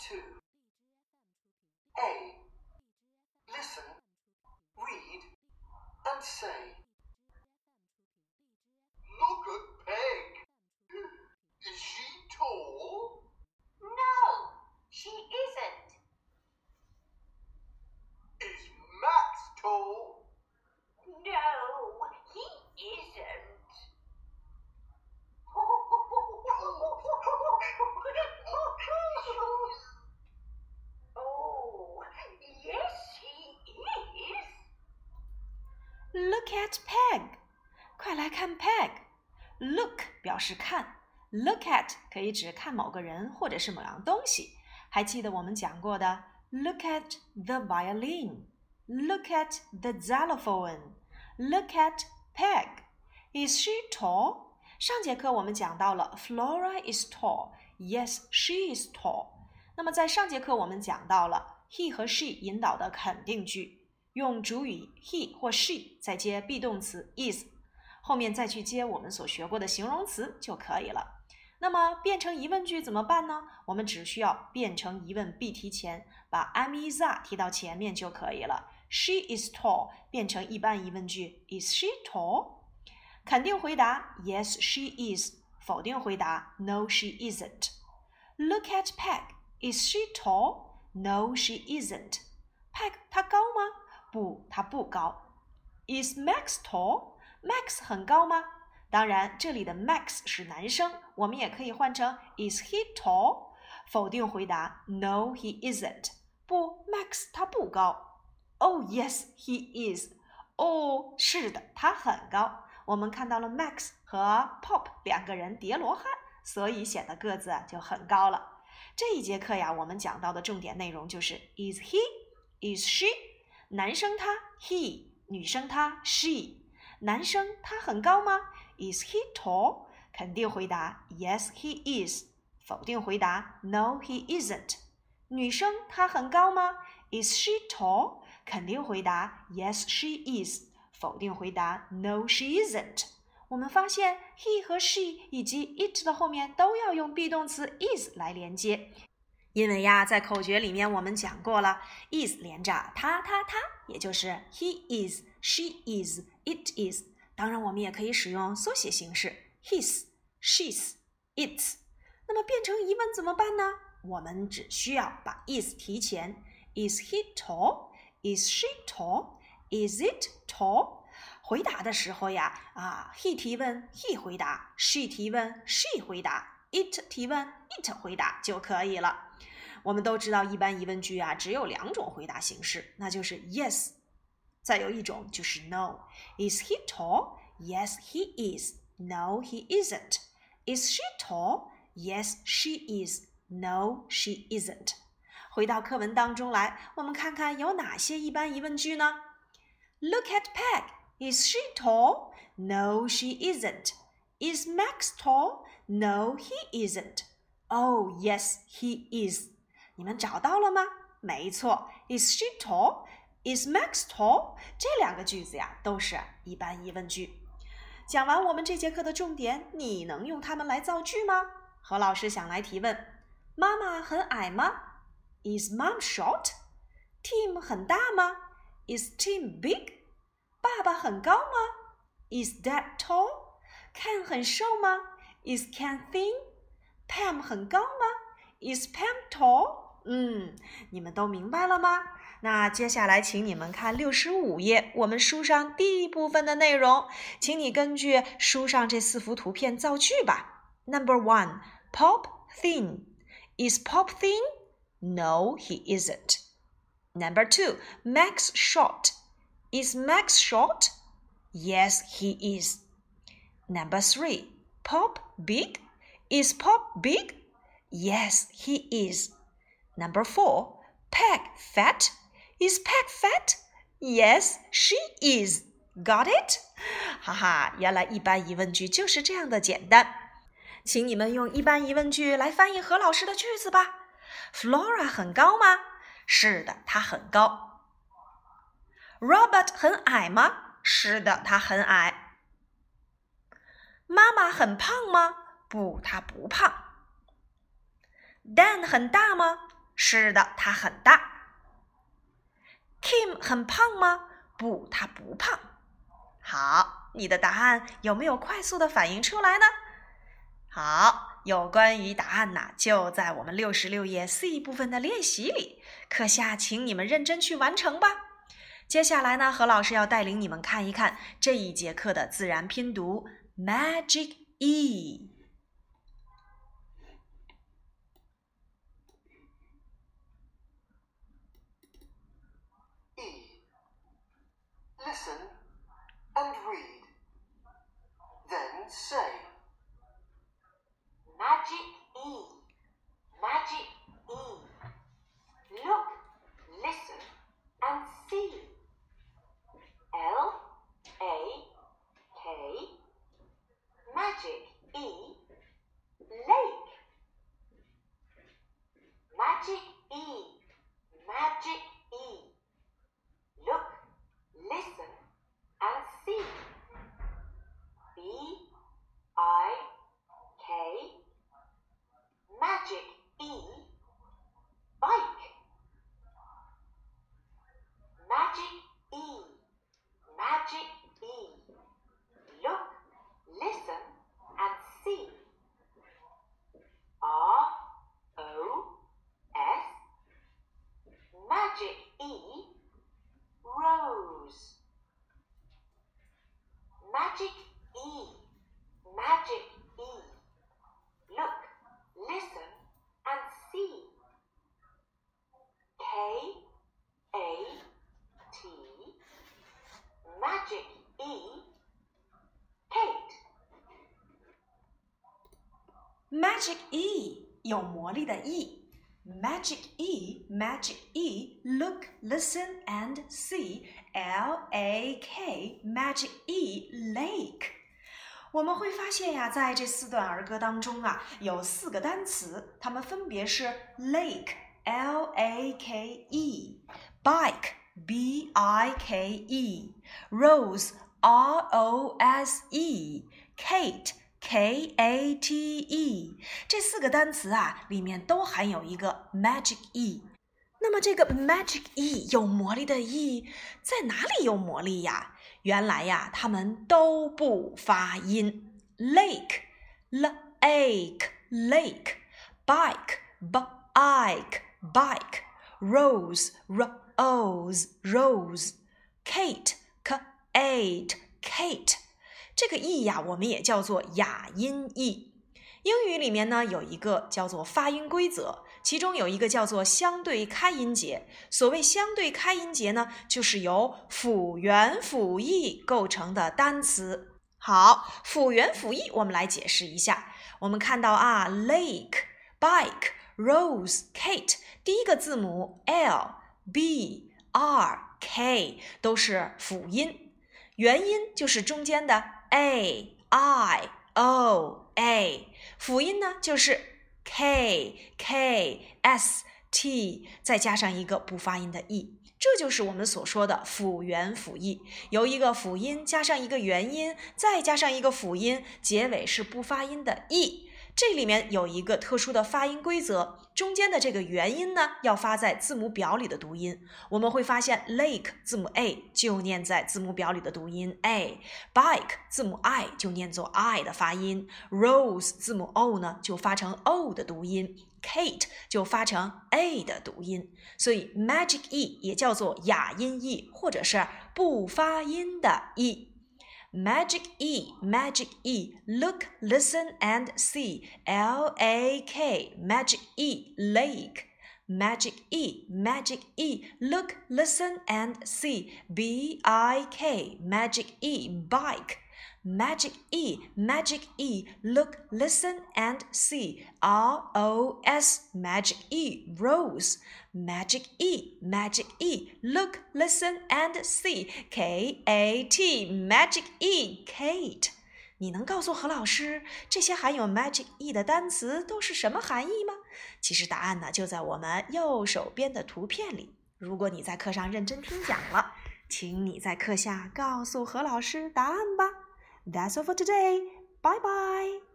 2. A. Listen, read, and say. Look at Peg，快来看 Peg。Look 表示看，Look at 可以指看某个人或者是某样东西。还记得我们讲过的 Look at the violin，Look at the xylophone，Look at Peg。Is she tall？上节课我们讲到了 Flora is tall。Yes, she is tall。那么在上节课我们讲到了 he 和 she 引导的肯定句。用主语 he 或 she 再接 be 动词 is，后面再去接我们所学过的形容词就可以了。那么变成疑问句怎么办呢？我们只需要变成疑问，be 提前，把 am is are 提到前面就可以了。She is tall 变成一般疑问句 is she tall？肯定回答 yes she is，否定回答 no she isn't。Look at Peg，is she tall？No she isn't。Peg 她高吗？不，他不高。Is Max tall? Max 很高吗？当然，这里的 Max 是男生，我们也可以换成 Is he tall? 否定回答 No, he isn't. 不，Max 他不高。Oh yes, he is. 哦，是的，他很高。我们看到了 Max 和 Pop 两个人叠罗汉，所以显得个子就很高了。这一节课呀，我们讲到的重点内容就是 Is he? Is she? 男生他 he，女生她 she。男生他很高吗？Is he tall？肯定回答 Yes he is。否定回答 No he isn't。女生她很高吗？Is she tall？肯定回答 Yes she is。否定回答 No she isn't。我们发现 he 和 she 以及 it 的后面都要用 be 动词 is 来连接。因为呀，在口诀里面我们讲过了，is 连着他他他，也就是 he is，she is，it is。当然，我们也可以使用缩写形式 his，she's，it's。那么变成疑问怎么办呢？我们只需要把 is 提前。Is he tall? Is she tall? Is it tall? 回答的时候呀，啊，he 提问，he 回答；she 提问，she 回答。it 提问，it 回答就可以了。我们都知道，一般疑问句啊只有两种回答形式，那就是 yes，再有一种就是 no。Is he tall? Yes, he is. No, he isn't. Is she tall? Yes, she is. No, she isn't. 回到课文当中来，我们看看有哪些一般疑问句呢？Look at Peg. Is she tall? No, she isn't. Is Max tall? No, he isn't. Oh, yes, he is. 你们找到了吗？没错。Is she tall? Is Max tall? 这两个句子呀，都是一般疑问句。讲完我们这节课的重点，你能用它们来造句吗？何老师想来提问：妈妈很矮吗？Is mom short? Tim 很大吗？Is Tim big? 爸爸很高吗？Is Dad tall? Ken 很瘦吗？Is Ken thin? Pam 很高吗？Is Pam tall? 嗯，你们都明白了吗？那接下来，请你们看六十五页，我们书上第一部分的内容，请你根据书上这四幅图片造句吧。Number one, Pop thin. Is Pop thin? No, he isn't. Number two, Max short. Is Max short? Yes, he is. Number three. Pop big? Is Pop big? Yes, he is. Number four, Peg fat? Is Peg fat? Yes, she is. Got it? 哈哈，原来一般疑问句就是这样的简单。请你们用一般疑问句来翻译何老师的句子吧。Flora 很高吗？是的，她很高。Robert 很矮吗？是的，他很矮。妈妈很胖吗？不，她不胖。Dan 很大吗？是的，他很大。Kim 很胖吗？不，他不胖。好，你的答案有没有快速的反应出来呢？好，有关于答案呢，就在我们六十六页 C 部分的练习里，课下请你们认真去完成吧。接下来呢，何老师要带领你们看一看这一节课的自然拼读。magic E. E. Listen and read. Then say. Magic magic E lake magic E magic E look listen and see B I magic E, rose. Magic E, magic E. Look, listen, and see. K, A, T, magic E, Kate. Magic E，有魔力的 E。Magic E, Magic E, look, listen, and see. L A K, Magic E, lake. 我们会发现呀，在这四段儿歌当中啊，有四个单词，它们分别是 lake, L A K E, bike, B I K E, rose, R O S E, Kate. K A T E，这四个单词啊，里面都含有一个 magic e。那么这个 magic e 有魔力的 e 在哪里有魔力呀？原来呀，它们都不发音。Lake，l a k e lake；bike，b i k e bike；rose，r o s e rose；Kate，k a t Kate。这个 e 呀，我们也叫做哑音 e。英语里面呢有一个叫做发音规则，其中有一个叫做相对开音节。所谓相对开音节呢，就是由辅元辅 e 构成的单词。好，辅元辅 e 我们来解释一下。我们看到啊，lake、bike、rose、Kate，第一个字母 l、b、r、k 都是辅音，元音就是中间的。a i o a，辅音呢就是 k k s t，再加上一个不发音的 e，这就是我们所说的辅元辅义，由一个辅音加上一个元音，再加上一个辅音，结尾是不发音的 e。这里面有一个特殊的发音规则，中间的这个元音呢，要发在字母表里的读音。我们会发现，lake 字母 a 就念在字母表里的读音 a，bike 字母 i 就念作 i 的发音，rose 字母 o 呢就发成 o 的读音，Kate 就发成 a 的读音。所以，magic e 也叫做哑音 e，或者是不发音的 e。Magic E, Magic E, look, listen, and see. L A K, Magic E, lake. Magic E, Magic E, look, listen, and see. B I K, Magic E, bike. Magic E, Magic E, look, listen, and see. R O S, Magic E, rose. Magic E, Magic E, look, listen, and see. K A T, Magic E, Kate。你能告诉何老师，这些含有 magic e 的单词都是什么含义吗？其实答案呢就在我们右手边的图片里。如果你在课上认真听讲了，请你在课下告诉何老师答案吧。that's all for today. Bye bye.